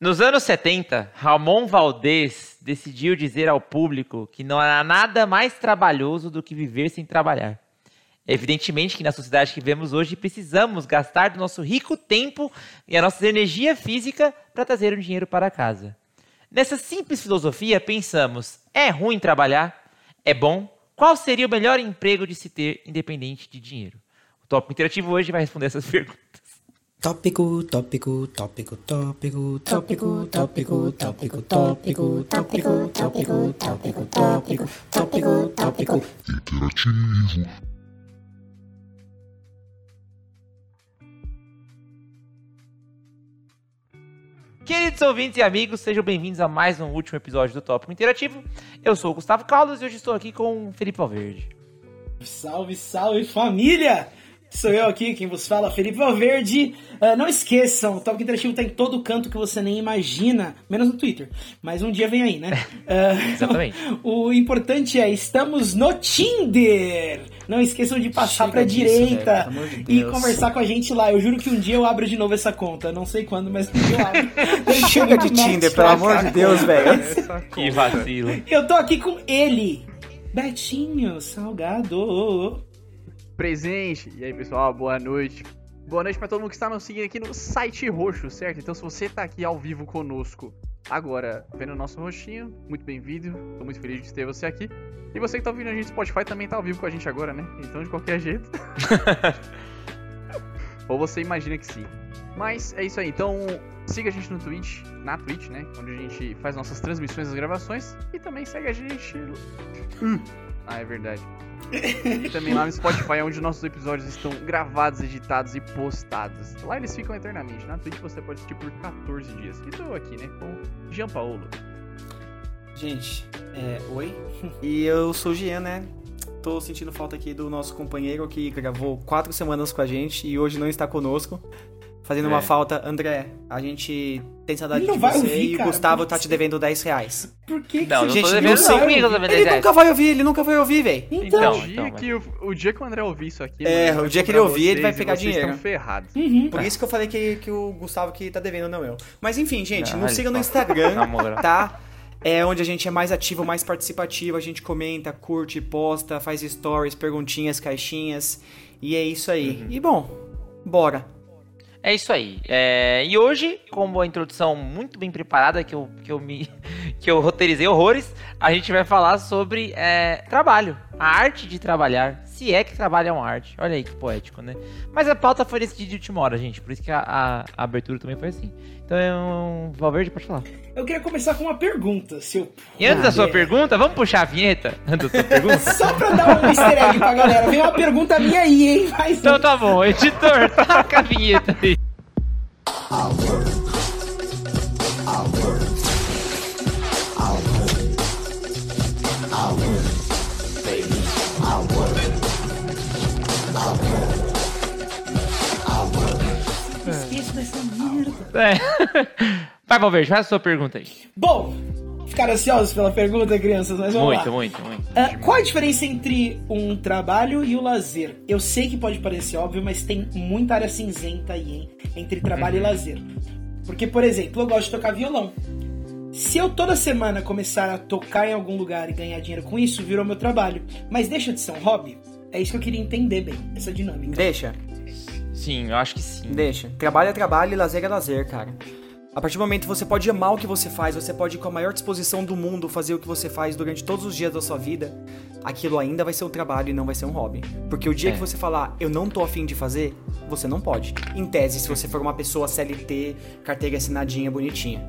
Nos anos 70, Ramon Valdez decidiu dizer ao público que não há nada mais trabalhoso do que viver sem trabalhar. Evidentemente que na sociedade que vivemos hoje precisamos gastar do nosso rico tempo e a nossa energia física para trazer o dinheiro para casa. Nessa simples filosofia, pensamos: é ruim trabalhar? É bom? Qual seria o melhor emprego de se ter independente de dinheiro? O Tópico Interativo hoje vai responder essas perguntas. Tópico, tópico, tópico, tópico, tópico, tópico, tópico, tópico, tópico, tópico, tópico, tópico, tópico, tópico. Interativo. Queridos ouvintes e amigos, sejam bem-vindos a mais um último episódio do Tópico Interativo. Eu sou o Gustavo Carlos e hoje estou aqui com o Felipe Valverde. Salve, salve família! Sou eu aqui, quem vos fala, Felipe Valverde. Uh, não esqueçam, o Tópico Interativo tá em todo canto que você nem imagina, menos no Twitter. Mas um dia vem aí, né? Uh, Exatamente. o importante é, estamos no Tinder! Não esqueçam de passar Chega pra disso, direita velho, de e conversar com a gente lá. Eu juro que um dia eu abro de novo essa conta. Não sei quando, mas um dia eu abro. Chega de Tinder, pelo amor de Deus, velho. Que vacilo. Eu tô aqui com ele, Betinho Salgado. Presente. E aí, pessoal, boa noite. Boa noite pra todo mundo que está nos seguindo aqui no site roxo, certo? Então, se você tá aqui ao vivo conosco agora, vendo o nosso rostinho, muito bem-vindo. Tô muito feliz de ter você aqui. E você que tá ouvindo a gente no Spotify também tá ao vivo com a gente agora, né? Então, de qualquer jeito. Ou você imagina que sim. Mas é isso aí. Então, siga a gente no Twitch, na Twitch, né? Onde a gente faz nossas transmissões das gravações. E também segue a gente. Ah, é verdade. E também lá no Spotify, onde nossos episódios estão gravados, editados e postados. Lá eles ficam eternamente. Na Twitch você pode assistir por 14 dias. E tô aqui, né? Com o Jean Paulo. Gente, é, oi. E eu sou o Gian, né? Tô sentindo falta aqui do nosso companheiro que gravou quatro semanas com a gente e hoje não está conosco. Fazendo É. uma falta. André, a gente tem saudade Ele não de você ouvir, e o cara, Gustavo por tá te devendo 10 reais. Por que, que Não, não você... tô Gente, devendo não sei. 5 mil, Ele nunca vai ouvir, ele nunca vai ouvir, velho. Então, Então, o, dia então, que o, o dia que o André ouvir isso aqui. É, mano, o dia que ele ouvir, ele vai pegar vocês dinheiro. ferrados. uhum. Por isso que eu falei que, que o Gustavo que tá devendo, não eu. Mas enfim, gente, Ah, nos siga no fala. Instagram, tá? É onde a gente é mais ativo, mais participativo. A gente comenta, curte, posta, faz stories, perguntinhas, caixinhas. E é isso aí. E bom, bora. É isso aí. É, e hoje, com uma introdução muito bem preparada, que eu, que eu me que eu roteirizei horrores, a gente vai falar sobre é, trabalho. A arte de trabalhar. Se é que trabalho é uma arte. Olha aí que poético, né? Mas a pauta foi decidida de última hora, gente. Por isso que a, a- a abertura também foi assim. Então, um, Valverde, pode falar. Eu queria começar com uma pergunta, se eu... E antes da sua puder. pergunta, vamos puxar a vinheta antes da sua pergunta? Só pra dar um easter egg pra galera. Vem uma pergunta minha aí, hein? Mais Então tá bom, editor, taca a vinheta aí. É. Vai, Valverde, faz a sua pergunta aí. Bom, ficaram ansiosos pela pergunta, crianças? Mas vamos Muito, lá. muito, muito. Ah, qual a diferença entre um trabalho e o lazer? Eu sei que pode parecer óbvio, mas tem muita área cinzenta aí, hein? Entre trabalho Uhum. e lazer. Porque, por exemplo, eu gosto de tocar violão. Se eu toda semana começar a tocar em algum lugar e ganhar dinheiro com isso, virou meu trabalho. Mas deixa de ser um hobby? É isso que eu queria entender bem, essa dinâmica. Deixa, Sim, eu acho que sim. deixa. Trabalho é trabalho e lazer é lazer, cara. A partir do momento que você pode amar o que você faz, você pode ir com a maior disposição do mundo fazer o que você faz durante todos os dias da sua vida, aquilo ainda vai ser um trabalho e não vai ser um hobby. Porque o dia É. que você falar, eu não tô afim de fazer, você não pode. Em tese, se você for uma pessoa CLT, carteira assinadinha, bonitinha.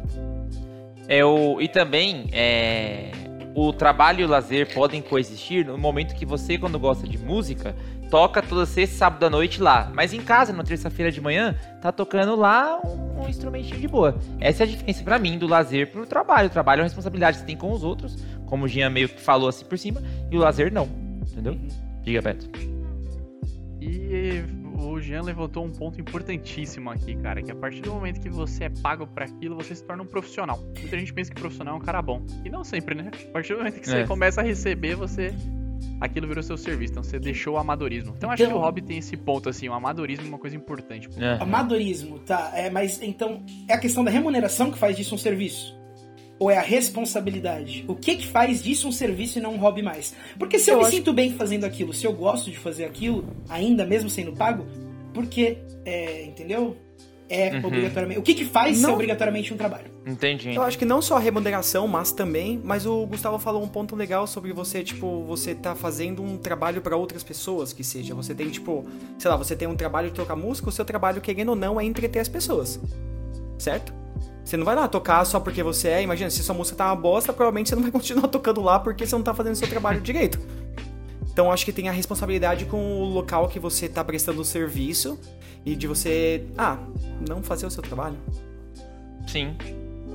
Eu, e também, é, o trabalho e o lazer podem coexistir no momento que você, quando gosta de música, toca toda sexta sábado à noite lá. Mas em casa, na terça-feira de manhã, tá tocando lá um, um instrumentinho de boa. Essa é a diferença pra mim do lazer pro trabalho. O trabalho é uma responsabilidade que você tem com os outros, como o Jean meio que falou assim por cima, e o lazer não. Entendeu? Diga, Beto. E o Jean levantou um ponto importantíssimo aqui, cara, que a partir do momento que você é pago pra aquilo, você se torna um profissional. Muita gente pensa que profissional é um cara bom. E não sempre, né? A partir do momento que você É. começa a receber, você aquilo virou seu serviço. Então você deixou o amadorismo. Então acho Então- que o hobby tem esse ponto, assim, o amadorismo é uma coisa importante. pô. É. Amadorismo, tá. É, mas então é a questão da remuneração que faz disso um serviço? Ou é a responsabilidade? O que que faz disso um serviço e não um hobby mais? Porque se eu, Eu me acho- sinto bem fazendo aquilo, se eu gosto de fazer aquilo, ainda mesmo sendo pago, porque, é, entendeu? É Uhum. obrigatoriamente. O que que faz ser Não. obrigatoriamente um trabalho? Entendi. Eu acho que não só a remuneração, mas também, mas o Gustavo falou um ponto legal sobre você, tipo, você tá fazendo um trabalho pra outras pessoas, que seja, você tem, tipo, sei lá, você tem um trabalho de tocar música, o seu trabalho, querendo ou não, é entreter as pessoas. Certo? Você não vai lá tocar só porque você é, imagina, se sua música tá uma bosta, provavelmente você não vai continuar tocando lá porque você não tá fazendo seu trabalho direito. Então acho que tem a responsabilidade com o local que você tá prestando o serviço e de você, ah, não fazer o seu trabalho. Sim.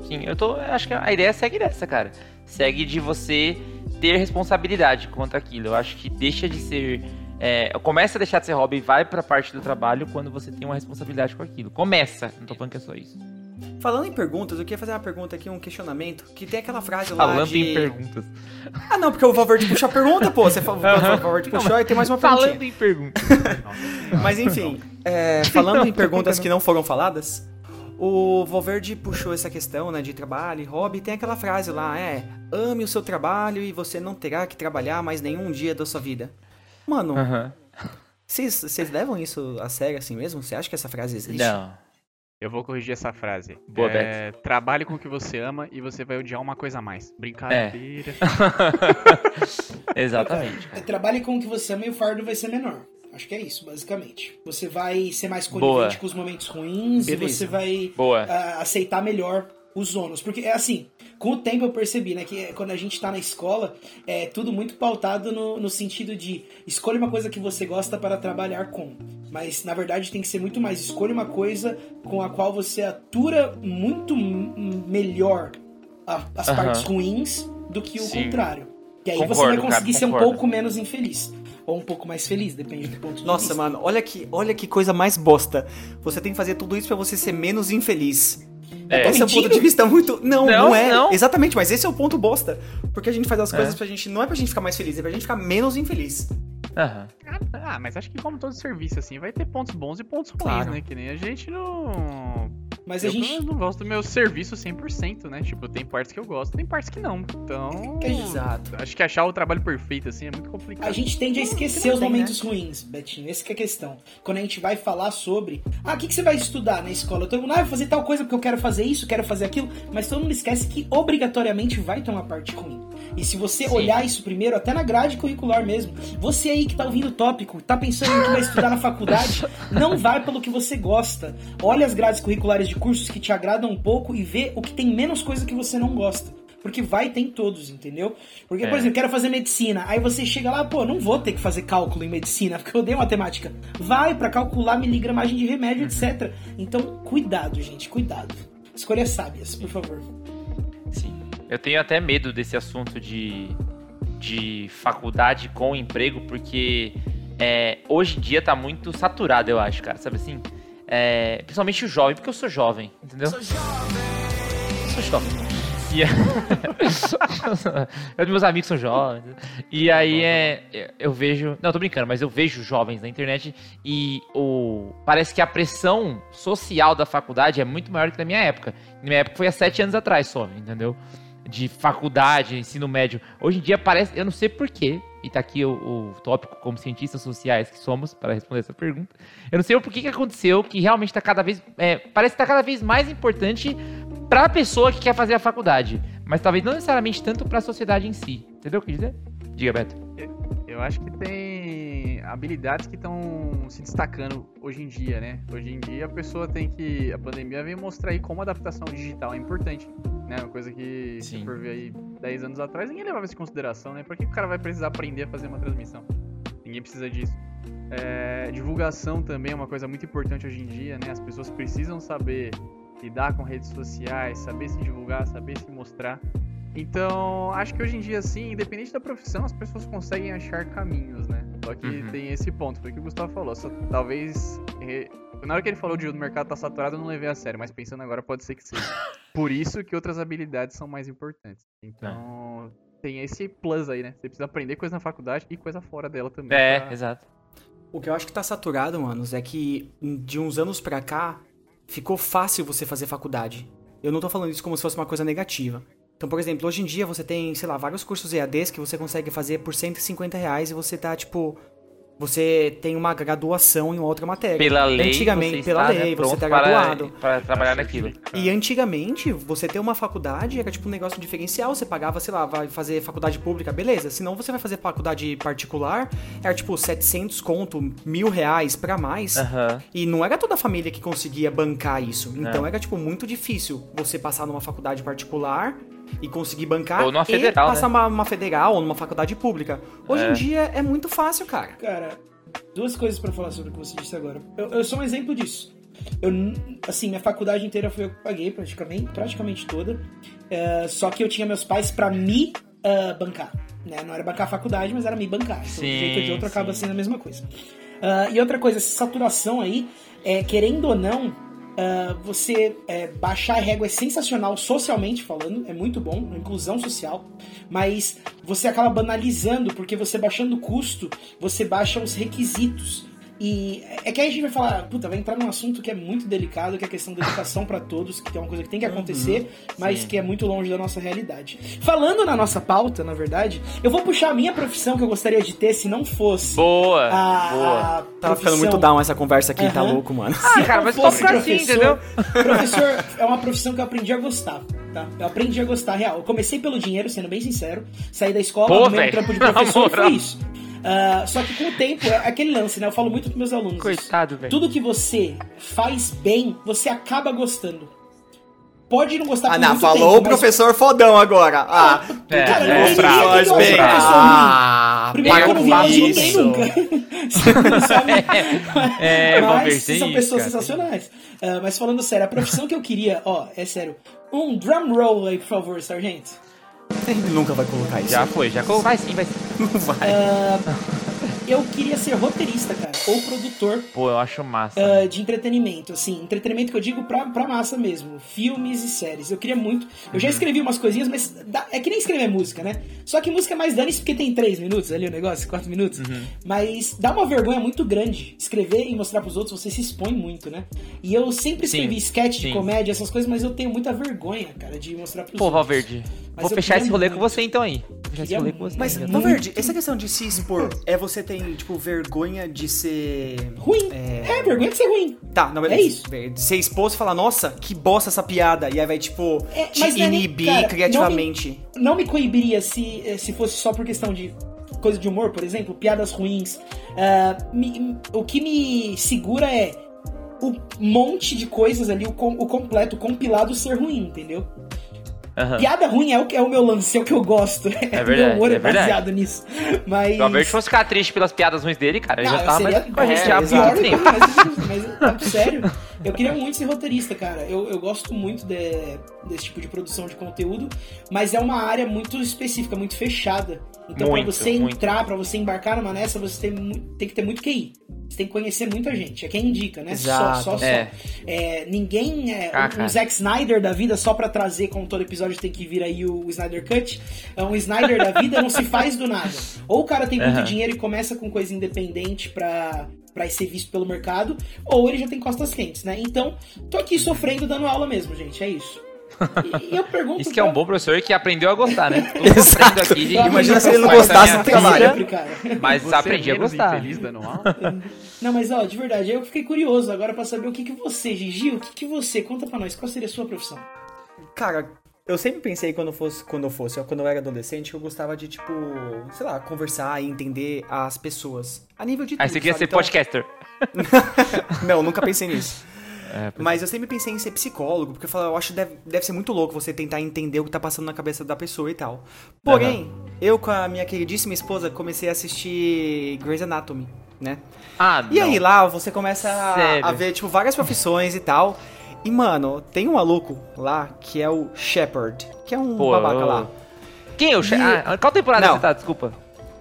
Sim, eu tô. Acho que a ideia segue dessa, cara. Segue de você ter responsabilidade contra aquilo. Eu acho que deixa de ser. É, começa a deixar de ser hobby e vai pra parte do trabalho quando você tem uma responsabilidade com aquilo. Começa, não tô falando que é só isso. Falando em perguntas, eu queria fazer uma pergunta aqui, um questionamento, que tem aquela frase lá Falando de... em perguntas. Ah, não, porque o Valverde puxou a pergunta, pô. Você falou, o Valverde puxou e tem mais uma perguntinha. Falando em perguntas. Mas enfim, é, falando em perguntas que não foram faladas, o Valverde puxou essa questão, né, de trabalho e hobby, e tem aquela frase lá, é, ame o seu trabalho e você não terá que trabalhar mais nenhum dia da sua vida. Mano, vocês vocês levam isso a sério assim mesmo? Você acha que essa frase existe? Não. Eu vou corrigir essa frase. Boa, é, trabalhe com o que você ama e você vai odiar uma coisa a mais. Brincadeira. Exatamente. É, trabalhe com o que você ama e o fardo vai ser menor. Acho que é isso, basicamente. Você vai ser mais conivente com os momentos ruins e Beleza. você vai Boa. ah, aceitar melhor os ônus. Porque é assim, com o tempo eu percebi, né, que quando a gente tá na escola, é tudo muito pautado no, no sentido de escolha uma coisa que você gosta para trabalhar com. Mas na verdade tem que ser muito mais escolha uma coisa com a qual você atura muito melhor a- as Aham. partes ruins do que o Sim. contrário. E aí você Concordo, vai conseguir cara, ser um pouco menos infeliz. Ou um pouco mais feliz, depende do ponto de Nossa, vista. mano, olha que, olha que coisa mais bosta. Você tem que fazer tudo isso pra você ser menos infeliz. É. Esse é um ponto de vista muito. Não, não, Não, é. não. Exatamente, mas esse é o ponto bosta. Porque a gente faz as É. coisas pra gente. Não é pra gente ficar mais feliz, é pra gente ficar menos infeliz. Aham. Ah, mas acho que como todo serviço, assim, vai ter pontos bons e pontos ruins, Claro. né? Que nem a gente não... Mas a eu pelo gente. não gosto do meu serviço 100%, né? Tipo, tem partes que eu gosto, tem partes que não. Então... A Exato. Acho que achar o trabalho perfeito, assim, é muito complicado. A gente tende a esquecer os tem, momentos ruins, Betinho. Essa que é a questão. Quando a gente vai falar sobre. Ah, o que, que você vai estudar na escola? Todo mundo, ah, vai fazer tal coisa porque eu quero fazer isso, quero fazer aquilo. Mas todo mundo esquece que obrigatoriamente vai ter uma parte ruim. E se você Sim. olhar isso primeiro, até na grade curricular mesmo, você aí que tá ouvindo o tópico, tá pensando em que vai estudar na faculdade, não vai pelo que você gosta. Olha as grades curriculares de cursos que te agradam um pouco e vê o que tem menos coisa que você não gosta. Porque vai ter em todos, entendeu? Porque, por É. exemplo, quero fazer medicina. Aí você chega lá, pô, não vou ter que fazer cálculo em medicina, porque eu odeio matemática. Vai pra calcular miligramagem de remédio, etc. Então, cuidado, gente, cuidado. Escolhas sábias, por favor. Eu tenho até medo desse assunto de, de faculdade com emprego, porque é, hoje em dia tá muito saturado, eu acho, cara. Sabe assim? É, principalmente o jovem, porque eu sou jovem, entendeu? Sou jovem. Sou jovem. E eu, meus amigos são jovens. E aí é, eu vejo. Não, tô brincando, mas eu vejo jovens na internet e o. Parece que a pressão social da faculdade é muito maior que na minha época. Na minha época foi há sete anos atrás só, entendeu? De faculdade, ensino médio. Hoje em dia parece. Eu não sei porquê. E tá aqui o, o tópico como cientistas sociais que somos para responder essa pergunta. Eu não sei o porquê que aconteceu, que realmente tá cada vez. é, parece que tá cada vez mais importante pra pessoa que quer fazer a faculdade. Mas talvez não necessariamente tanto pra sociedade em si. Entendeu o que eu quis dizer? Diga, Beto. Eu acho que tem habilidades que estão se destacando hoje em dia, né? Hoje em dia a pessoa tem que. A pandemia veio mostrar aí como a adaptação digital é importante. Né? Uma coisa que, Sim. se for ver aí 10 anos atrás, ninguém levava isso em consideração, né? Por que o cara vai precisar aprender a fazer uma transmissão? Ninguém precisa disso. É, divulgação também é uma coisa muito importante hoje em dia, né? As pessoas precisam saber lidar com redes sociais, saber se divulgar, saber se mostrar. Então, acho que hoje em dia, assim, independente da profissão, as pessoas conseguem achar caminhos, né? Só que Uhum. tem esse ponto, foi o que o Gustavo falou. Só, talvez. eh, Na hora que ele falou de o mercado tá saturado, eu não levei a sério, mas pensando agora pode ser que seja. Por isso que outras habilidades são mais importantes. Então, tem esse plus aí, né? Você precisa aprender coisa na faculdade e coisa fora dela também. É, pra- exato. O que eu acho que tá saturado, manos, é que de uns anos pra cá ficou fácil você fazer faculdade. Eu não tô falando isso como se fosse uma coisa negativa. Então, por exemplo, hoje em dia você tem, sei lá, vários cursos EADs que você consegue fazer por 150 reais e você tá, tipo. Você tem uma graduação em outra matéria. Pela lei, Antigamente, você pela né, lei, você tá para- graduado. Para trabalhar naquilo. E antigamente, você ter uma faculdade era tipo um negócio diferencial. Você pagava, sei lá, vai fazer faculdade pública, beleza. Senão você vai fazer faculdade particular, era tipo 700 conto, mil reais pra mais. E não era toda a família que conseguia bancar isso. Então Não. era, tipo, muito difícil você passar numa faculdade particular e conseguir bancar Ou numa e federal, passar né? numa, numa federal ou numa faculdade pública. Hoje É. em dia é muito fácil, cara. Cara, duas coisas pra falar sobre o que você disse agora. Eu, eu sou um exemplo disso. Eu, assim, minha faculdade inteira foi eu que paguei, praticamente, praticamente toda. É, só que eu tinha meus pais pra me ah, bancar. Né? Não era bancar a faculdade, mas era me bancar. Então, de Sim, um jeito ou de outro acaba sim. sendo a mesma coisa. Ah, e outra coisa, essa saturação aí, é, querendo ou não, ah, você é, baixar a régua é sensacional socialmente falando, é muito bom, inclusão social, mas você acaba banalizando, porque você baixando o custo, você baixa os requisitos. E é que aí a gente vai falar, puta, vai entrar num assunto que é muito delicado, que é a questão da educação pra todos, que é uma coisa que tem que acontecer, mas sim. que é muito longe da nossa realidade. Falando na nossa pauta, na verdade, eu vou puxar a minha profissão que eu gostaria de ter se não fosse Boa, a, boa. a Tava ficando profissão- muito down essa conversa aqui, tá Aham. louco, mano. Ah, cara, mas ficar fosse assim, entendeu? Professor é uma profissão que eu aprendi a gostar, tá? Eu aprendi a gostar, real. Eu comecei pelo dinheiro, sendo bem sincero. Saí da escola, Pô, arrumei um trampo de professor e foi isso. Ah, só que com o tempo, é aquele lance, né? Eu falo muito pros meus alunos. Coitado, velho. Tudo que você faz bem, você acaba gostando. Pode não gostar Ah, por não, muito falou tempo, o mas- professor fodão agora. Ah, É, Cara, é, gosta de bem. professor Ah. Primeiro que eu não vi ninguém isso. nunca. Você não sabe. É, mas são isso, pessoas cara, sensacionais. Ah, mas falando sério, a profissão que eu queria, ó, é sério. Um drum roll aí, por favor, sargento. Ele nunca vai colocar isso. Já foi, já colocou. Vai sim, vai sim. Não vai. Eu queria ser roteirista, cara, ou produtor Pô, eu acho massa. ah, de entretenimento, assim, entretenimento que eu digo pra, pra massa mesmo, filmes e séries. Eu queria muito. Eu Uhum. já escrevi umas coisinhas, mas dá- é que nem escrever música, né? Só que música é mais dane porque tem três minutos ali o negócio, quatro minutos. Uhum. Mas dá uma vergonha muito grande escrever e mostrar pros outros, você se expõe muito, né? E eu sempre Sim, escrevi sketch de sim. comédia, essas coisas, mas eu tenho muita vergonha, cara, de mostrar pros Pô, outros. Valverde, Mas vou fechar esse rolê com muito. você então aí. Vou fechar esse rolê com você. Mas, aí, Valverde, essa questão de se expor é você tem, tipo, vergonha de ser. Ruim. É, vergonha de ser ruim. Tá, não, beleza. É isso. Ser exposto e falar, nossa, que bosta essa piada. E aí vai, tipo, É, te não é inibir cara, criativamente. não me coibiria se, eh, se fosse só por questão de coisa de humor, por exemplo, piadas ruins. Ah, me- o que me segura é o monte de coisas ali, o, com- o completo, o compilado ser ruim, entendeu? Aham. Piada ruim é o, que- é o meu lance, é o que eu gosto. o verdade, meu humor é, é verdade. baseado nisso. Mas. Se o Valverde fosse ficar triste pelas piadas ruins dele, cara, ele já tava mais seria- aqui com a gente é, há muito tempo. mas, mas, mas, sério, eu queria muito ser roteirista, cara. Eu, eu gosto muito de- desse tipo de produção de conteúdo, mas é uma área muito específica, muito fechada. Então, Muito, pra você entrar, pra você embarcar numa nessa, você tem, tem que ter muito QI. Você tem que conhecer muita gente. É quem indica, né? Exato. Só, só, só. É. É, ninguém é Ah, um, um. Zack Snyder da vida só pra trazer, como todo episódio tem que vir aí o Snyder Cut. É um Snyder da vida não se faz do nada. Ou o cara tem muito Aham. dinheiro e começa com coisa independente pra, pra ser visto pelo mercado, ou ele já tem costas quentes, né? Então, tô aqui sofrendo dando aula mesmo, gente. É isso. E, e eu pergunto. Isso que é um pra- bom professor que aprendeu a gostar, né? Sofrendo aqui de- Imagina se ele não gostasse do trabalho. Mas Você aprendi a é gostar. infeliz dando aula? Não, mas ó, de verdade, eu fiquei curioso agora pra saber o que, que você, Gigi, o que, que você, conta pra nós, qual seria a sua profissão? Cara, eu sempre pensei quando fosse, quando eu fosse, quando eu era adolescente, que eu gostava de, tipo, sei lá, conversar e entender as pessoas. A nível de Aí tudo, você queria sabe? ser Então- podcaster. Não, nunca pensei nisso. É, Mas eu sempre pensei em ser psicólogo, porque eu, falo, eu acho que deve, deve ser muito louco você tentar entender o que tá passando na cabeça da pessoa e tal. Porém, eu com a minha queridíssima esposa comecei a assistir Grey's Anatomy, né? Ah, E não. aí lá você começa a, a ver, tipo, várias profissões e tal. E, mano, tem um maluco lá que é o Shepard, que é um Pô, babaca eu- lá. Quem é o. E- Ah, qual temporada Não. você tá? Desculpa.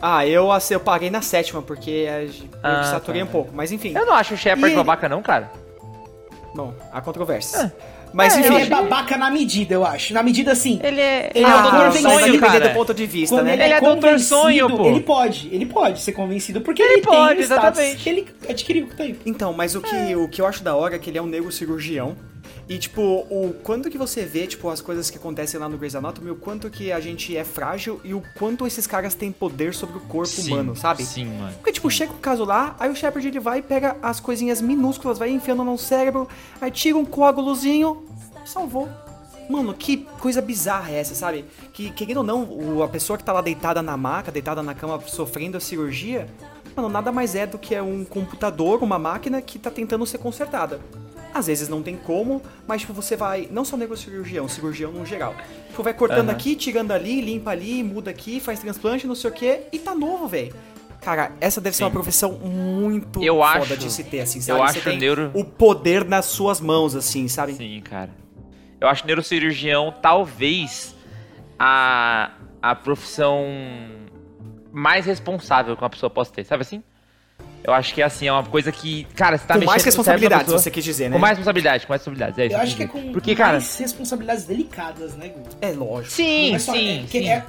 Ah, eu, eu paguei na sétima, porque eu Ah, saturei tá. um pouco. Mas enfim, Eu não acho o Shepard E ele- babaca, não, cara. bom, há controvérsias. Mas É, enfim, Ele eu é babaca na medida, eu acho. Na medida assim. Ele é. Ele ah, é o doutor sonho, cara. do ponto de vista, Quando né? ele, Ele é, é doutor sonho, pô. Ele pode, ele pode ser convencido, porque Ele ele, pode, tem o status exatamente. que ele adquiriu com o tempo. Então, mas o que, o que eu acho da hora é que ele é um neurocirurgião. E, tipo, o quanto que você vê, tipo, as coisas que acontecem lá no Grey's Anatomy, o quanto que a gente é frágil e o quanto esses caras têm poder sobre o corpo Sim, humano, sabe? Sim, mano. Porque, tipo, chega um caso lá, aí o Shepard ele vai e pega as coisinhas minúsculas, vai enfiando no cérebro, aí tira um coágulozinho, salvou. Mano, que coisa bizarra é essa, sabe? Que, querendo ou não, o- a pessoa que tá lá deitada na maca, deitada na cama, sofrendo a cirurgia, mano, nada mais é do que um computador, uma máquina que tá tentando ser consertada. Às vezes não tem como, mas tipo, você vai, não só neurocirurgião, cirurgião no geral. Tipo, vai cortando Aham. aqui, tirando ali, limpa ali, muda aqui, faz transplante, não sei o que, e tá novo, velho. Cara, essa deve ser uma profissão muito Eu foda acho- de se ter, assim, eu sabe? acho você tem neuro- o poder nas suas mãos, assim, sabe? Sim, cara. Eu acho neurocirurgião talvez a, a profissão mais responsável que uma pessoa possa ter, sabe assim? Eu acho que é assim, é uma coisa que, cara, você tá com mexendo mais responsabilidade, você quis dizer, né? Com mais responsabilidade, com mais responsabilidade. É isso Eu acho que é com. Porque, cara. mais responsabilidades delicadas, né, Gu? É lógico. Sim, é só- sim, é, que sim. é,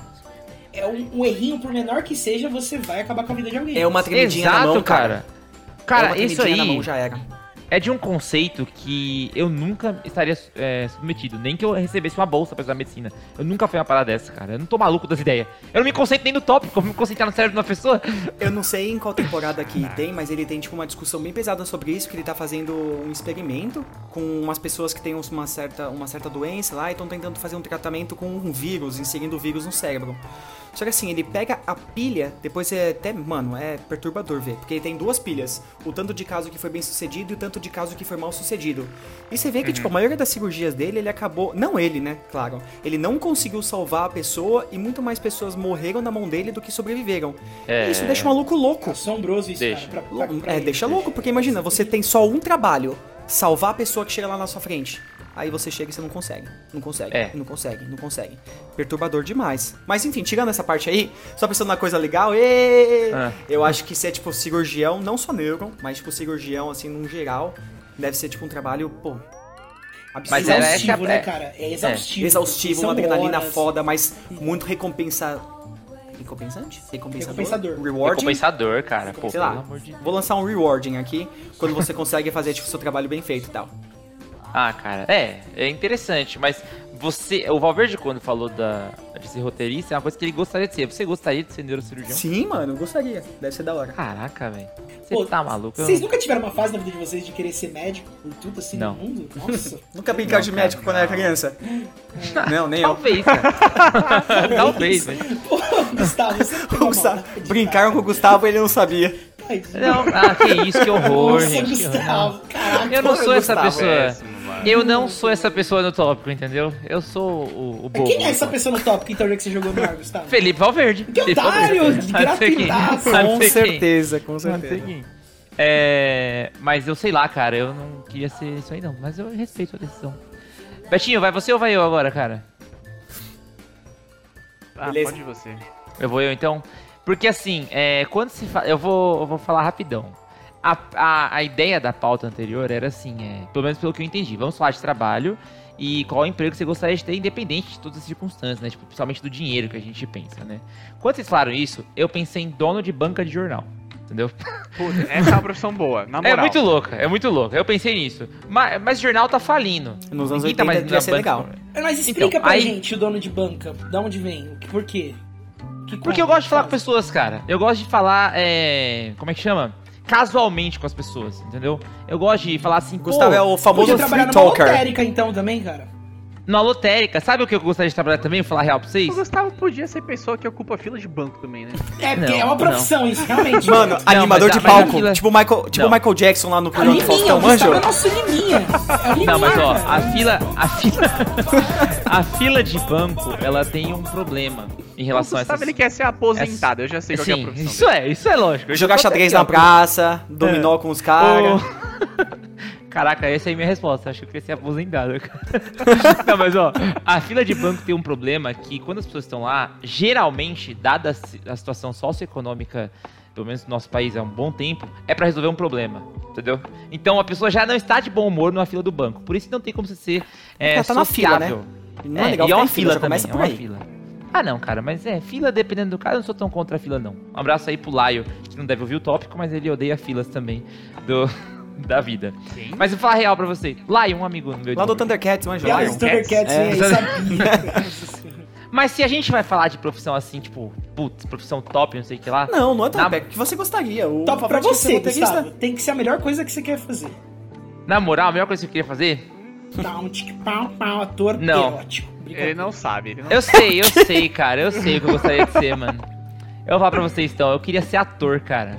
é um, um errinho, por menor que seja, você vai acabar com a vida de alguém. É uma tremidinha Exato, na mão, cara. cara. Cara, é uma isso aí na mão já era. É de um conceito que eu nunca estaria é, submetido. Nem que eu recebesse uma bolsa pra estudar medicina. Eu nunca fui uma parada dessa, cara. Eu não tô maluco das ideias. Eu não me concentro nem no tópico, eu vou me concentrar no cérebro de uma pessoa. Eu não sei em qual temporada que tem, mas ele tem tipo uma discussão bem pesada sobre isso, que ele tá fazendo um experimento com umas pessoas que têm uma certa, uma certa doença lá e estão tentando fazer um tratamento com um vírus, inserindo o vírus no cérebro. Só que assim, ele pega a pilha, depois é até, mano, é perturbador ver, porque ele tem duas pilhas, o tanto de caso que foi bem sucedido e o tanto de caso que foi mal sucedido. E você vê que, tipo, a maioria das cirurgias dele, ele acabou, não ele, né, claro, ele não conseguiu salvar a pessoa e muito mais pessoas morreram na mão dele do que sobreviveram. É. E isso deixa o maluco louco. Assombroso isso, Deixa. cara. Pra, pra- pra É, ele. deixa louco, porque imagina, você tem só um trabalho, salvar a pessoa que chega lá na sua frente. Aí você chega e você não consegue, não consegue, É. não consegue, não consegue. Perturbador demais. Mas enfim, tirando essa parte aí, só pensando na coisa legal, ê, Ah. eu acho que ser tipo cirurgião, não só neuro, mas tipo cirurgião assim num geral, deve ser tipo um trabalho, pô, absurdo. Mas era Exaustivo, essa- né, é. cara? É exaustivo. exaustivo, São uma adrenalina horas. foda, mas muito recompensa recompensante? Recompensador? Recompensador. Rewarding? Recompensador, cara. Pô, sei lá, amor de vou lançar um rewarding aqui, quando você consegue fazer, tipo, seu trabalho bem feito e tal. Ah, cara, é, é interessante, mas você, o Valverde quando falou da, de ser roteirista, é uma coisa que ele gostaria de ser. Você gostaria de ser neurocirurgião? Sim, mano, eu gostaria. Deve ser da hora. Caraca, velho. Você Pô, tá maluco? Eu- Vocês nunca tiveram uma fase na vida de vocês de querer ser médico por tudo assim Não. no mundo? Nossa. Nunca brincar de cara, médico quando era criança? Não, nem eu. Talvez, cara. Talvez, velho. Pô, Gustavo, você não Gustavo-? Brincaram com o Gustavo e ele não sabia. Não, ah, que isso, que horror, Nossa, gente. que horror. Gustavo. Caraca. Eu não sou essa Gustavo, pessoa. Péssimo, mano. Eu não sou essa pessoa no tópico, entendeu? Eu sou o, o bobo. Quem é essa pessoa no tópico, então, já que você jogou no ar, Gustavo? Felipe Valverde. Que otário, sei quem. gratuitaço. Com certeza, com certeza. É, mas eu sei lá, cara, eu não queria ser isso aí não, mas eu respeito a decisão. Betinho, vai você ou vai eu agora, cara? Ah, Beleza. pode você. Eu vou eu então? Porque assim, é, quando se fala. Eu vou, eu vou falar rapidão. A, a, a ideia da pauta anterior era assim, é, pelo menos pelo que eu entendi. Vamos falar de trabalho e qual emprego você gostaria de ter, independente de todas as circunstâncias, né? Tipo, principalmente do dinheiro que a gente pensa, né? Quando vocês falaram isso, eu pensei em dono de banca de jornal. Entendeu? Puta, essa é uma profissão boa, na É moral. muito louca, é muito louca. Eu pensei nisso. Mas, mas jornal tá falindo. Nos anos Ninguém tá 80 mais devia ser banca. legal. Mas explica Então, pra aí- gente o dono de banca. Da onde vem? Por quê? Que Porque eu gosto de falar com Fala. pessoas, cara. Eu gosto de falar, é... Como é que chama? Casualmente com as pessoas, entendeu? Eu gosto de falar assim, Gustavo é o famoso Podia trabalhar free numa talker. lotérica, então, também, cara. Na lotérica. Sabe o que eu gostaria de trabalhar também? Vou falar real pra vocês? O Gustavo podia ser pessoa que ocupa fila de banco também, né? É, porque Não, é uma profissão isso, realmente. Mano, animador mas de palco. fila- Tipo o Michael, tipo Não. Michael Jackson lá no a programa do liminha, Faustão, o Gustavo manjo? é nosso liminha. É liminha, Não, mas ó, a fila, a fila, a fila de banco, ela tem um problema em relação a essas... ele quer ser aposentado, eu já sei qual que é a Sim, profissão isso é, isso é lógico. Jogar tô xadrez na praça, dominó com os caras. Caraca, essa aí é minha resposta. Acho que eu queria ser aposentado. cara. Não, mas ó, a fila de banco tem um problema que quando as pessoas estão lá, geralmente, dada a si- a situação socioeconômica pelo menos no nosso país há um bom tempo, é pra resolver um problema, entendeu? Então a pessoa já não está de bom humor numa fila do banco. Por isso não tem como você ser é, tá na fila, né? sociável. Não é, legal e é uma fila, também, começa é por aí. fila. Ah, não, cara, mas é, fila dependendo do cara, eu não sou tão contra a fila, não. Um abraço aí pro Laio, que não deve ouvir o tópico, mas ele odeia filas também do, da vida. Mas eu vou falar real pra você. Laio, um amigo meu. Lá do. Thundercats, manja. Lion. os Thundercats É. sabia. Mas se a gente vai falar de profissão assim, tipo, putz, profissão top, não sei o que lá. Não, não é Na- tão que você gostaria. O Top pra você, Gustavo. Tem que ser a melhor coisa que você quer fazer. Na moral, a melhor coisa que eu queria fazer? Dá um tique pau, pau, ator Não. Ele não sabe, ele não Eu sei, eu sei, cara. Eu sei o que eu gostaria de ser, mano. Eu vou falar pra vocês então, eu queria ser ator, cara.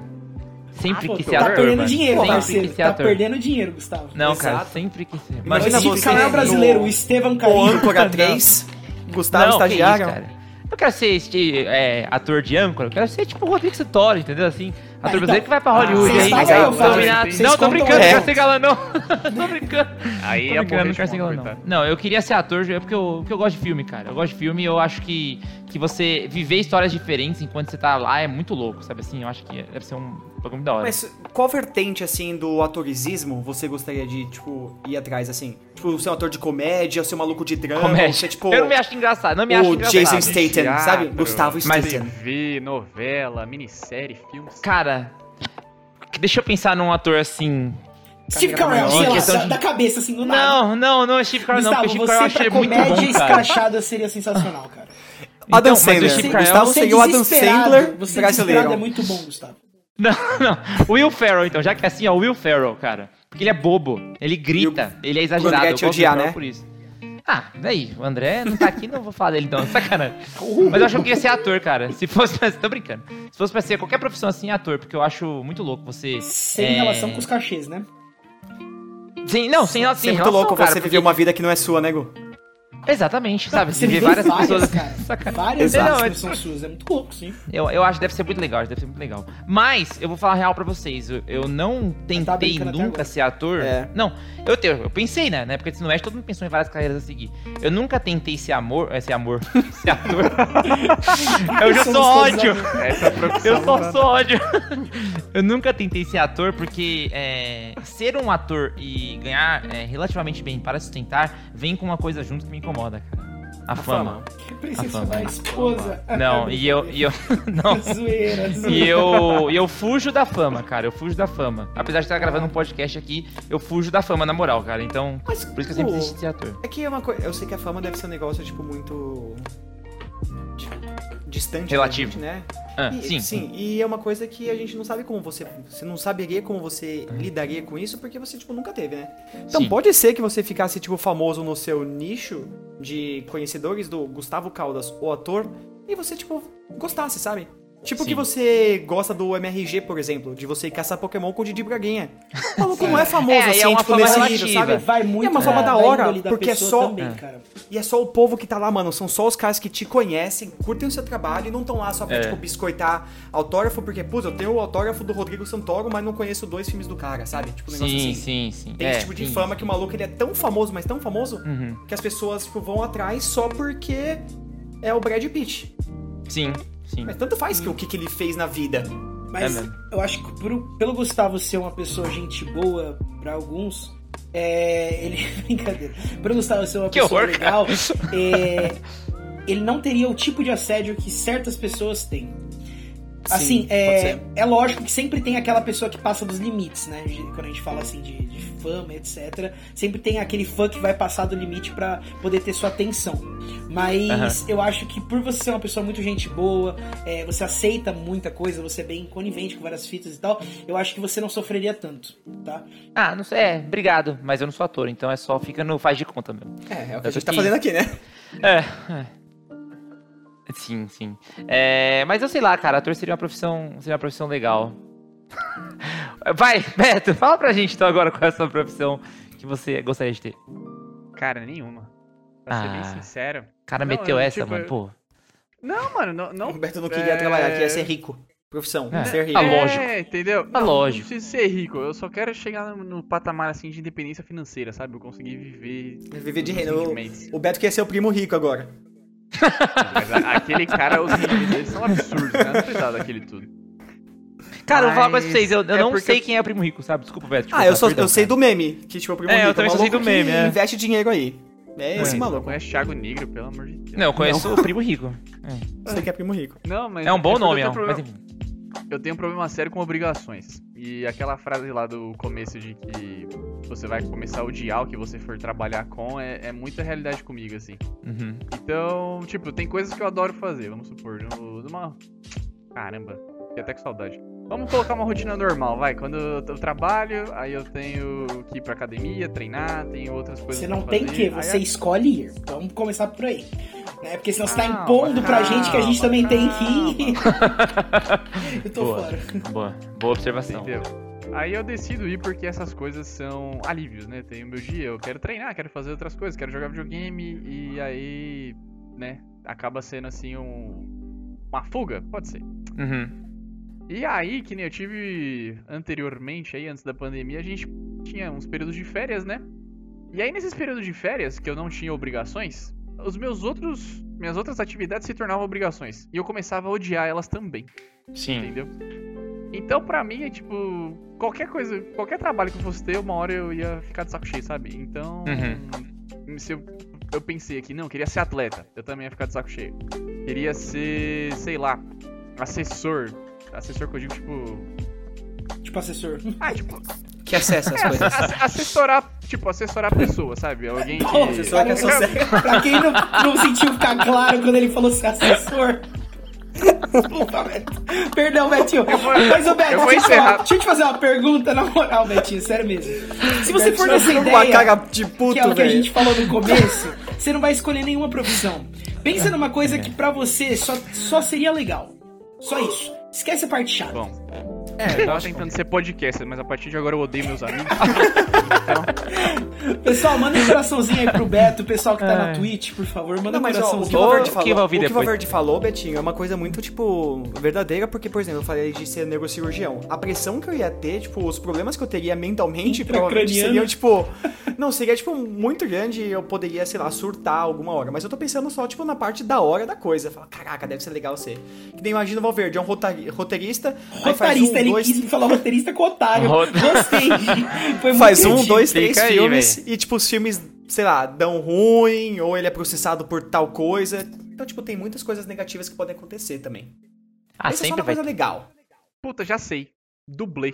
Sempre Ah, pô, ser tá ator, perdendo mano. dinheiro, Sempre parceiro. Tá ator. perdendo dinheiro, Gustavo. Não, cara, Exato. sempre quis ser. Imagina o você Carell no- brasileiro, o Estevam O Carinho. âncora 3, Gustavo não, que isso, Estagiário. cara. Eu quero ser este, é, ator de âncora, eu quero ser tipo o Rodrigo Santoro, entendeu? Assim, ator então. brasileiro que vai pra Hollywood vocês aí. Não, tô brincando, não essa. quero ser galã, não. tô brincando. Aí Tô é brincando, não quero ser galã, não. Não, eu queria ser ator é porque eu, porque eu gosto de filme, cara. Eu gosto de filme e eu acho que, que você viver histórias diferentes enquanto você tá lá é muito louco, sabe assim? Eu acho que deve ser um bagulho muito da hora. Mas qual vertente, assim, do atorizismo você gostaria de, tipo, ir atrás, assim? Tipo, ser um ator de comédia, ser um maluco de drama, Comédia. ser, tipo, Eu não me acho engraçado, não me acho o engraçado. Jason Statham, sabe? Gustavo mas- Statham. TV, novela, minissérie, filmes. Cara, deixa eu pensar num ator assim. Steve Carell, sei lá, da, de- da cabeça, assim, do nada. Não, não, não é Steve Carell, não, Gustavo, porque Steve Carell achei pra muito comédia bom, cara. escrachada seria sensacional, cara. Então, Adam o Sandler. Steve Carell- Gustavo Você seria o Adam Sandler Você desesperado brasileiro. é muito bom, Gustavo. Não, não. Will Ferrell, então, já que é assim, ó, Will Ferrell, cara. Porque ele é bobo, ele grita, ele é exagerado. André eu te gosto do odiar, né? por isso. Ah, daí, o André não tá aqui, não vou falar dele não, sacanagem. Mas eu acho que eu queria ser ator, cara. Se fosse pra... Tô brincando. Se fosse pra ser qualquer profissão assim, ator, porque eu acho muito louco você... Sem é, relação com os cachês, né? Sim, não, sem, sem Você é muito relação, louco cara, você porque- viver uma vida que não é sua, né, Gu? Exatamente, sabe? Você vê várias, várias, pessoas... cara. Sacanagem. Várias Exato. artes que são suas. É muito louco, sim. Eu, eu acho que deve ser muito legal, deve ser muito legal. Mas, eu vou falar real pra vocês. Eu, eu não tentei Tá brincando até nunca ser ator. É. Não, eu, te- eu pensei, né? Na época de ensino médio, todo mundo pensou em várias carreiras a seguir. Eu nunca tentei ser amor. É, ser amor. ser ator. eu já Somos sou todos ódio. amor. Essa profissão. Eu só sou ódio. eu nunca tentei ser ator porque é, ser um ator e ganhar é, relativamente bem para sustentar vem com uma coisa junto que me incomoda, cara. A, fama. Princesa fama. da esposa. Não, e eu. E eu não. Zoeira, zoeira. E eu, e eu fujo da fama, cara. Eu fujo da fama. Apesar de estar gravando um podcast aqui, eu fujo da fama, na moral, cara. Então, Mas, por isso que eu sempre desisti de ser ator. É que é uma coisa. Eu sei que a fama deve ser um negócio, tipo, muito. tipo, distante. Relativo. gente, né? Ah, E- sim. sim, e é uma coisa que a gente não sabe como você. Você não saberia como você lidaria com isso porque você, tipo, nunca teve, né? Então Sim. pode ser que você ficasse, tipo, famoso no seu nicho de conhecedores do Gustavo Caldas, o ator, e você, tipo, gostasse, sabe? Tipo Sim. que você gosta do MRG, por exemplo, de você caçar Pokémon com o Didi Braguinha. O maluco não é famoso É, assim, é uma tipo, nesse relativa. nível, sabe? Vai muito é uma forma da- da hora, da porque é só. também, É. cara. E é só o povo que tá lá, mano. São só os caras que te conhecem, curtem o seu trabalho e não estão lá só pra, É. tipo, biscoitar autógrafo, porque, putz, eu tenho o autógrafo do Rodrigo Santoro, mas não conheço dois filmes do cara, sabe? Tipo, um negócio Sim, assim. sim, sim. Tem é, esse tipo de sim. fama que o maluco ele é tão famoso, mas tão famoso, Uhum. que as pessoas tipo, vão atrás só porque é o Brad Pitt. Sim, sim. Mas tanto faz que, o que, que ele fez na vida. Mas É eu acho que por- pelo Gustavo ser uma pessoa gente boa pra alguns, é, ele. Brincadeira. Pelo Gustavo ser uma Que pessoa horror, legal, é, ele não teria o tipo de assédio que certas pessoas têm. Assim, pode é, é lógico que sempre tem aquela pessoa que passa dos limites, né? Quando a gente fala assim de, de fama, etc. Sempre tem aquele fã que vai passar do limite pra poder ter sua atenção. Mas eu acho que por você ser uma pessoa muito gente boa, é, você aceita muita coisa, você é bem conivente com várias fitas e tal, eu acho que você não sofreria tanto, tá? Ah, não sei. É, obrigado. Mas eu não sou ator, então é só fica no faz de conta mesmo. É, é o que Eu a gente tá fazendo aqui, né? É, é. Sim, sim. É, mas eu sei lá, cara, ator seria uma profissão, seria uma profissão legal. Vai, Beto, fala pra gente então agora qual é a sua profissão que você gostaria de ter. Cara, nenhuma. Pra ser bem Ah. sincero. O cara Não, meteu eu, essa, tipo, mano, pô. Não, mano, não. O não Humberto não queria é, trabalhar, queria ser rico. Profissão, É. ser rico. Ah, lógico. É, entendeu? Ah, Não, lógico. Não preciso ser rico, eu só quero chegar no, no patamar assim de independência financeira, sabe? Eu conseguir viver. Viver de renda. O, rendimentos. o Beto quer ser o primo rico agora. Mas a- aquele cara, os rendimentos dele são absurdos, né? Não precisava daquele tudo. Cara, eu vou falar pra vocês, eu, eu é não porque- sei quem é o primo rico, sabe? Desculpa, Beto. Ah, eu, sou, eu sei do meme. Que tipo, o primo É, eu rico também um só sei do maluco que meme, é. investe dinheiro aí. É esse Não maluco. conhece Thiago Negro, pelo amor de Deus. Não, eu conheço o primo rico. Você que é primo rico. Não, mas É um bom porque eu nome, tenho ó. problema- Mas enfim. Eu tenho um problema sério com obrigações. E aquela frase lá do começo de que você vai começar a odiar o que você for trabalhar com é, é muita realidade comigo, assim. Uhum. Então, tipo, tem coisas que eu adoro fazer, vamos supor. No, numa... Caramba, fiquei até com saudade. Vamos colocar uma rotina normal, vai. Quando eu, trabalho, aí eu tenho que ir pra academia, treinar, tenho outras coisas Você pra não tem fazer, que, você escolhe ir. Vamos começar por aí. Né? Porque senão você tá Calma, impondo pra gente que a gente também tem que calma. ir. Eu tô Boa. fora. Boa, boa observação. Entendeu? Aí eu decido ir porque essas coisas são alívios, né? Tem o meu dia, eu quero treinar, quero fazer outras coisas, quero jogar videogame e aí, né, acaba sendo assim um uma fuga, pode ser. Uhum. E aí, que nem eu tive anteriormente aí antes da pandemia, a gente tinha uns períodos de férias, né? E aí nesses períodos de férias que eu não tinha obrigações, os meus outros minhas outras atividades se tornavam obrigações e eu começava a odiar elas também Sim. entendeu? Então, pra mim, é tipo, qualquer coisa, qualquer trabalho que eu fosse ter, uma hora eu ia ficar de saco cheio, sabe? Então, se eu, eu pensei aqui, não, eu queria ser atleta, eu também ia ficar de saco cheio. Queria ser, sei lá, assessor. Assessor que eu digo, tipo. Tipo assessor. Ah, tipo, Que acessa as é, coisas. ass- assessorar, tipo, assessorar a pessoa, sabe? Alguém que. Pô, assessor que consegue. pra quem não, não sentiu ficar claro quando ele falou ser assessor. Desculpa, Beto. Perdão, Betinho. Mas, ô, Beto, eu vou deixa, eu te encerrar. falar- deixa eu te fazer uma pergunta na moral, Betinho, sério mesmo. Se você for Betinho nessa com ideia, uma cara de que é puto, o que a velho. gente falou no começo, você não vai escolher nenhuma profissão. Pensa numa coisa que pra você só, só seria legal. Só isso. Esquece a parte chata. Bom, eu tava tentando ser podcaster, mas a partir de agora eu odeio meus amigos. Pessoal, manda um coraçãozinho aí pro Beto, o pessoal que tá na Ai. Twitch, por favor. Manda Não, um ó, o coraçãozinho. que o Valverde falou, que o que o. Valverde falou, Betinho, é uma coisa muito, tipo, verdadeira, porque, por exemplo, eu falei de ser neurocirurgião. A pressão que eu ia ter, tipo, os problemas que eu teria mentalmente, provavelmente seriam, tipo... Não, seria, tipo, muito grande e eu poderia, sei lá, surtar alguma hora. Mas eu tô pensando só, tipo, na parte da hora da coisa. Fala, caraca, deve ser legal ser. Que nem imagina o Valverde, é um rotari- roteirista, aí faz Rotarista, um, ele dois... quis falar roteirista com otário. Rot- Gostei. Foi muito Faz um, dois, três Fica aí, filmes e, tipo, os filmes, sei lá, dão ruim, ou ele é processado por tal coisa. Então, tipo, tem muitas coisas negativas que podem acontecer também. Ah, Essa é só sempre uma vai coisa legal. Puta, já sei. Dublê.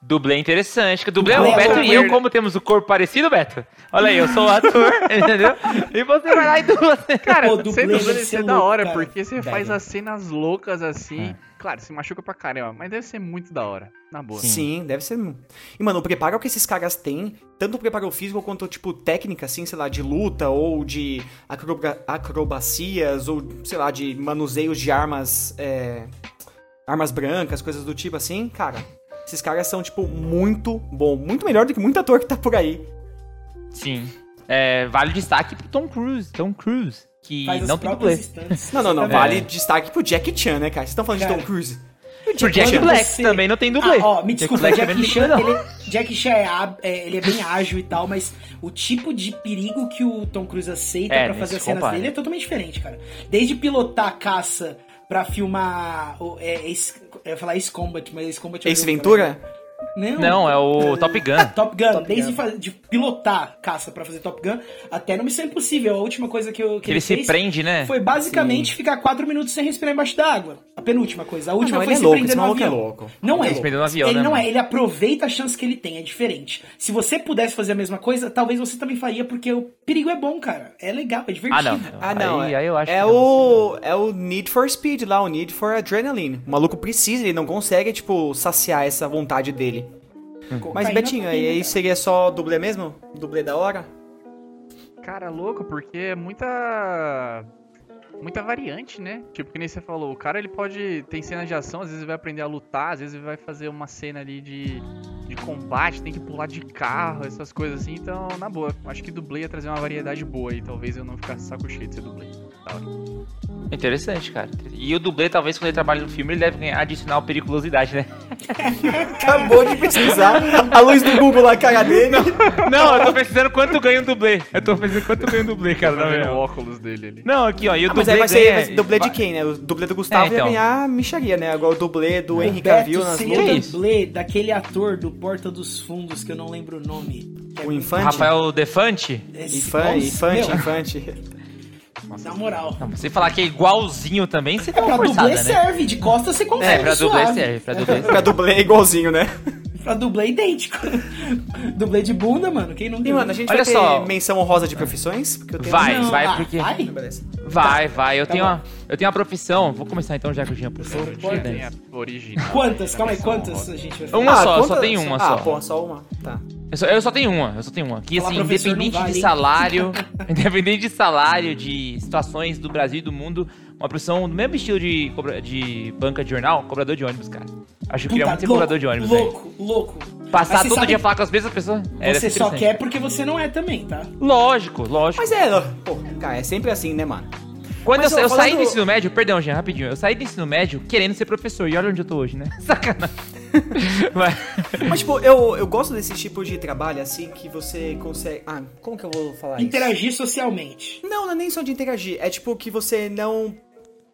Dublê é interessante. Que dublê, Dublê o é Beto e eu, como temos o corpo parecido, Beto. Olha aí, eu sou o ator, entendeu? E você vai lá e dubla. Cara, Pô, dublê dublê deve ser da hora, cara. porque você faz as cenas loucas assim. É. Claro, se machuca pra caramba, mas deve ser muito da hora. Na boa. Sim. deve ser. E, mano, o preparo que esses caras têm, tanto o preparo físico quanto, tipo, técnica, assim, sei lá, de luta ou de acroba- acrobacias ou, sei lá, de manuseios de armas. é, armas brancas, coisas do tipo assim, cara. Esses caras são, tipo, muito bom. Muito melhor do que muito ator que tá por aí. Sim. É, vale destaque pro Tom Cruise. Tom Cruise. Que não tem dublê. Não, não, não. Tá Vale destaque pro Jack Chan, né, cara? Vocês estão falando Cara. de Tom Cruise. Pro Jack Black você- também não tem dublê. Ah, ó, me desculpa, Black Jack, não tem Chan, ele, Jack Chan é, é- ele é bem ágil e tal, mas o tipo de perigo que o Tom Cruise aceita É, pra fazer as cenas compara. dele é totalmente diferente, cara. Desde pilotar a caça pra filmar. O, é, Ace- eu ia falar Ace Combat, mas Ace Combat é Ace Ventura? Não, Não, é o Top Gun. Top Gun, Top desde Gun. de pilotar caça pra fazer Top Gun, até no Missão Impossível. A última coisa que, eu, que Que ele se fez prende, né? foi basicamente ficar quatro minutos sem respirar embaixo d'água. A penúltima coisa. A última não, foi ele é se louco, prender no é avião. louco. Não Ele é. no avião, ele né, não mano? é, ele aproveita a chance que ele tem, é diferente. Se você pudesse fazer a mesma coisa, talvez você também faria, porque o perigo é bom, cara. É legal, é divertido. Ah, não. Ah, não. Aí, é, aí eu acho é que não. o é o Need for Speed lá, o Need for Adrenaline. O maluco precisa, ele não consegue, tipo, saciar essa vontade dele. Mas, Cocaína Betinho, aí, cara? seria só dublê mesmo? Dublê da hora? Cara, louco, porque é muita. Muita variante, né? Tipo, que nem você falou, o cara ele pode. Tem cenas de ação, às vezes ele vai aprender a lutar, às vezes ele vai fazer uma cena ali de. de combate, tem que pular de carro, essas coisas assim. Então, na boa, acho que dublê ia trazer uma variedade boa e talvez eu não ficasse saco cheio de ser dublê. Hora. Interessante, cara. E o dublê, talvez, quando ele trabalha no filme, ele deve ganhar adicional periculosidade, né? Acabou de pesquisar a luz do Google na cara dele. Não, eu tô pesquisando quanto ganha um dublê. Eu tô pesquisando quanto ganha um dublê, cara. Tá vendo o real. óculos dele ali. Não, aqui, ó. E o Ah, mas dublê aí vai ser ganha- vai ser dublê de quem, né? O dublê do Gustavo É, então. ia ganhar micharia, né? Agora o dublê do Henry Beto Cavill nas lutas. isso? dublê daquele ator do Porta dos Fundos, que eu não lembro o nome. É O Infante. Defante. Defante? Esse- Infante, Nossa, infante, meu, infante. Na moral. Não, você falar que é igualzinho também, você tá Pra uma forçada, dublê né? serve, de costas você consegue. É, pra dublê suave. serve, pra dublê Pra dublê é igualzinho, né? Pra dublê é idêntico. dublê de bunda, mano. Quem não E, tem? mano, a gente Olha vai ter só. menção honrosa de profissões? Porque eu tenho Vai, Não, vai, ah, porque- Vai? Vai, vai. Eu, Tá tenho bom. uma, eu tenho uma profissão. Vou começar então, já que o Jean. Tem a original. Quantas? Calma aí, quantas honrosa. a gente vai fazer? Uma só, eu só quantas- tenho uma ah, só. pô, só uma. Tá. Eu só, eu só tenho uma, eu só tenho uma. Que assim, independente vale, de salário, independente de salário, de situações do Brasil e do mundo, uma profissão do mesmo estilo de, cobra- de banca de jornal, cobrador de ônibus, cara. Acho que eu queria Puta, muito ser louco, cobrador de ônibus, velho. Louco, louco. Passar todo sabe dia falar com as mesmas pessoas. Você só quer porque você não é também, tá? Lógico, lógico. Mas é, pô, cara, é sempre assim, né, mano? Quando Mas, eu, ó, eu saí do ensino médio, perdão, Jean, rapidinho. Eu saí do ensino médio querendo ser professor. E olha onde eu tô hoje, né? Sacanagem. Mas- Mas, tipo, eu, eu gosto desse tipo de trabalho, assim, que você consegue... Ah, como que eu vou falar isso? Interagir socialmente. Não, não é nem só de interagir. É tipo que você não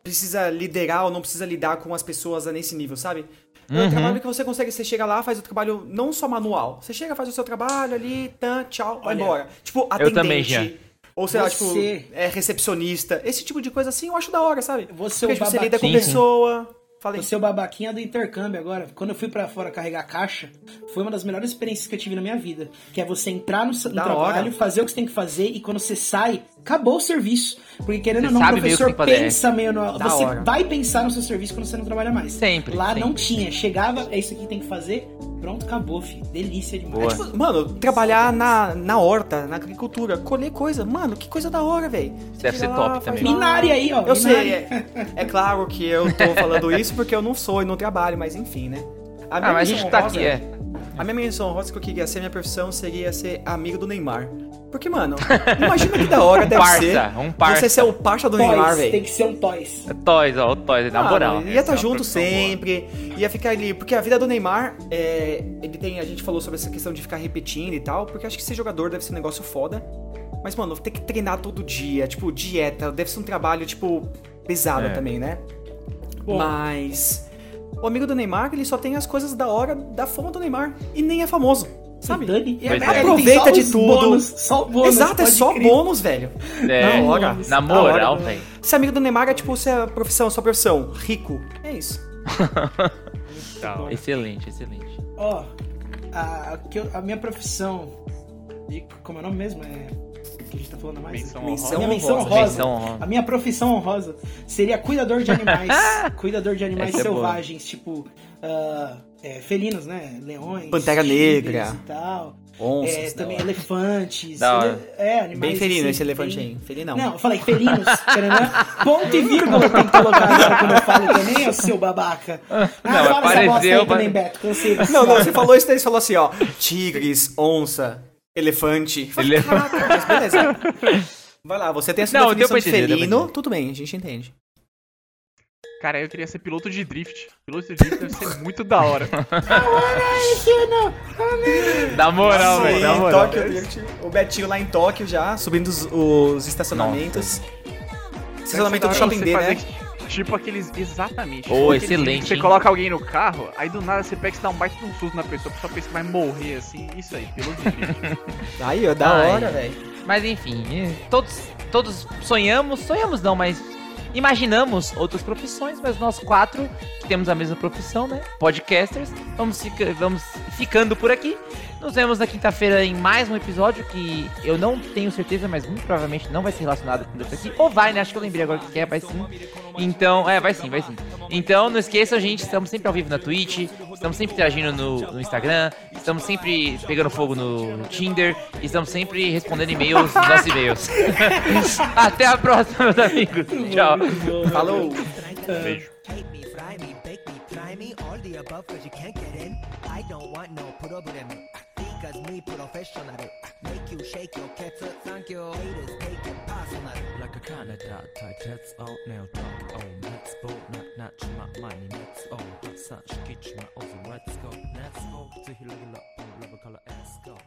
precisa liderar ou não precisa lidar com as pessoas nesse nível, sabe? É Uhum. um trabalho que você consegue, você chega lá, faz o trabalho não só manual. Você chega, faz o seu trabalho ali, tan, tchau, vai Olha, embora. Tipo, atendente. também, Jean. Ou sei lá, Você- tipo, é recepcionista. Esse tipo de coisa assim eu acho da hora, sabe? Você é Porque o tipo, você lida com babaquinha. pessoa. Falei. Você é o babaquinha do intercâmbio agora. Quando eu fui pra fora carregar caixa, foi uma das melhores experiências que eu tive na minha vida. Que é você entrar no, no trabalho, hora. fazer o que você tem que fazer e quando você sai, acabou o serviço. Porque querendo Você ou não, o professor pensa meio no. Da Você hora. vai pensar no seu serviço quando você não trabalha mais. Sempre, Lá sempre. não tinha. Chegava, é isso aqui que tem que fazer. Pronto, acabou, filho. Delícia demais. Boa. É tipo, Mano, trabalhar na, na horta, na agricultura, colher coisa, mano, que coisa da hora, velho. Deve ser top também. Minari aí, ó. Eu sei, Minari. é, é claro que eu tô falando isso porque eu não sou e não trabalho, mas enfim, né? A Ah, mas a gente tá aqui, é. A minha menção rosa que eu queria ser, minha profissão seria ser amigo do Neymar. Porque, mano, imagina que da hora deve parça, ser um parça. você ser o parça do Neymar, Toys, tem velho. que ser um Toys. Toys, ó, o Toys, na Mano, moral. Ia estar é uma junto profissão boa. sempre, ia ficar ali. Porque a vida do Neymar, é, ele tem. A gente falou sobre essa questão de ficar repetindo e tal, porque acho que ser jogador deve ser um negócio foda. Mas, mano, ter que treinar todo dia, tipo, dieta, deve ser um trabalho, tipo, pesado É. também, né? Bom. Mas. O amigo do Neymar, ele só tem as coisas da hora da fama do Neymar. E nem é famoso. Sabe? Dani, é. tem Aproveita de tudo. Bônus, só bônus. Exato, é só crer. bônus, velho. É, Da hora. na moral, velho. Ser amigo do Neymar é tipo a profissão, sua profissão. Rico. É isso. Hora. Excelente, excelente. Ó, a, que eu- a minha profissão. e como é o nome mesmo? É. O que a gente tá falando mais? Menção Menção honrosa. minha menção honrosa. Menção honrosa. A minha profissão honrosa seria cuidador de animais. cuidador de animais Essa é selvagens, tipo. ah, é, felinos, né? Leões. Pantera Negra. E tal. Onças. É, também hora. elefantes. Da hora. ele- É, animais. Bem felino assim, esse elefante aí. Felino Não, eu falei felinos. Taranã. Ponto e vírgula tem que colocar agora quando eu falo também, ô seu babaca. Ah, Não, fala essa bosta apareceu, aí também, Beto. Cansei Não, não, você falou isso daí, você falou assim, ó. Tigres, onça, elefante. Ele- Caraca, mas beleza. Vai lá, você tem essa Não, deu definição de felino, tudo bem, a gente entende. Cara, eu queria ser piloto de drift. Piloto de drift deve ser muito da hora. Da moral, velho, da moral. Tóquio. O Betinho lá em Tóquio já, subindo os, os estacionamentos. Estacionamento do shopping você D, né? Tipo aqueles. Exatamente. Tipo aqueles excelente, que Você hein? coloca alguém no carro, aí do nada você pega e dá um baita de um susto na pessoa, a pessoa pensa que vai morrer assim. Isso aí, piloto de drift. Aí, ó, da Ai. hora, velho. Mas enfim, eh, todos, todos sonhamos, sonhamos não, mas imaginamos outras profissões, mas nós quatro, que temos a mesma profissão, né? Podcasters, vamos, fica- vamos ficando por aqui. Nos vemos na quinta-feira em mais um episódio que eu não tenho certeza, mas muito provavelmente não vai ser relacionado com isso aqui. Ou vai, né? Acho que eu lembrei agora que é, vai sim. Então, é, vai sim, vai sim. Então, não esqueçam, gente, estamos sempre ao vivo na Twitch, estamos sempre interagindo no, no Instagram, estamos sempre pegando fogo no Tinder, e estamos sempre respondendo e-mails nos nossos e-mails. Até a próxima, meus amigos. Tchau. Falou! Beijo. Take me, fry me, bake me, try me, all the above cause you can't get in. I don't want no problem. cause me professional. Make you shake your cats, thank you. Haters take it personal. Like a Canada tight heads out now Talk on, let's go Not not my money, let's go Such kitchen, my awesome, let's go Let's go, to heal, level up, on river color, let's go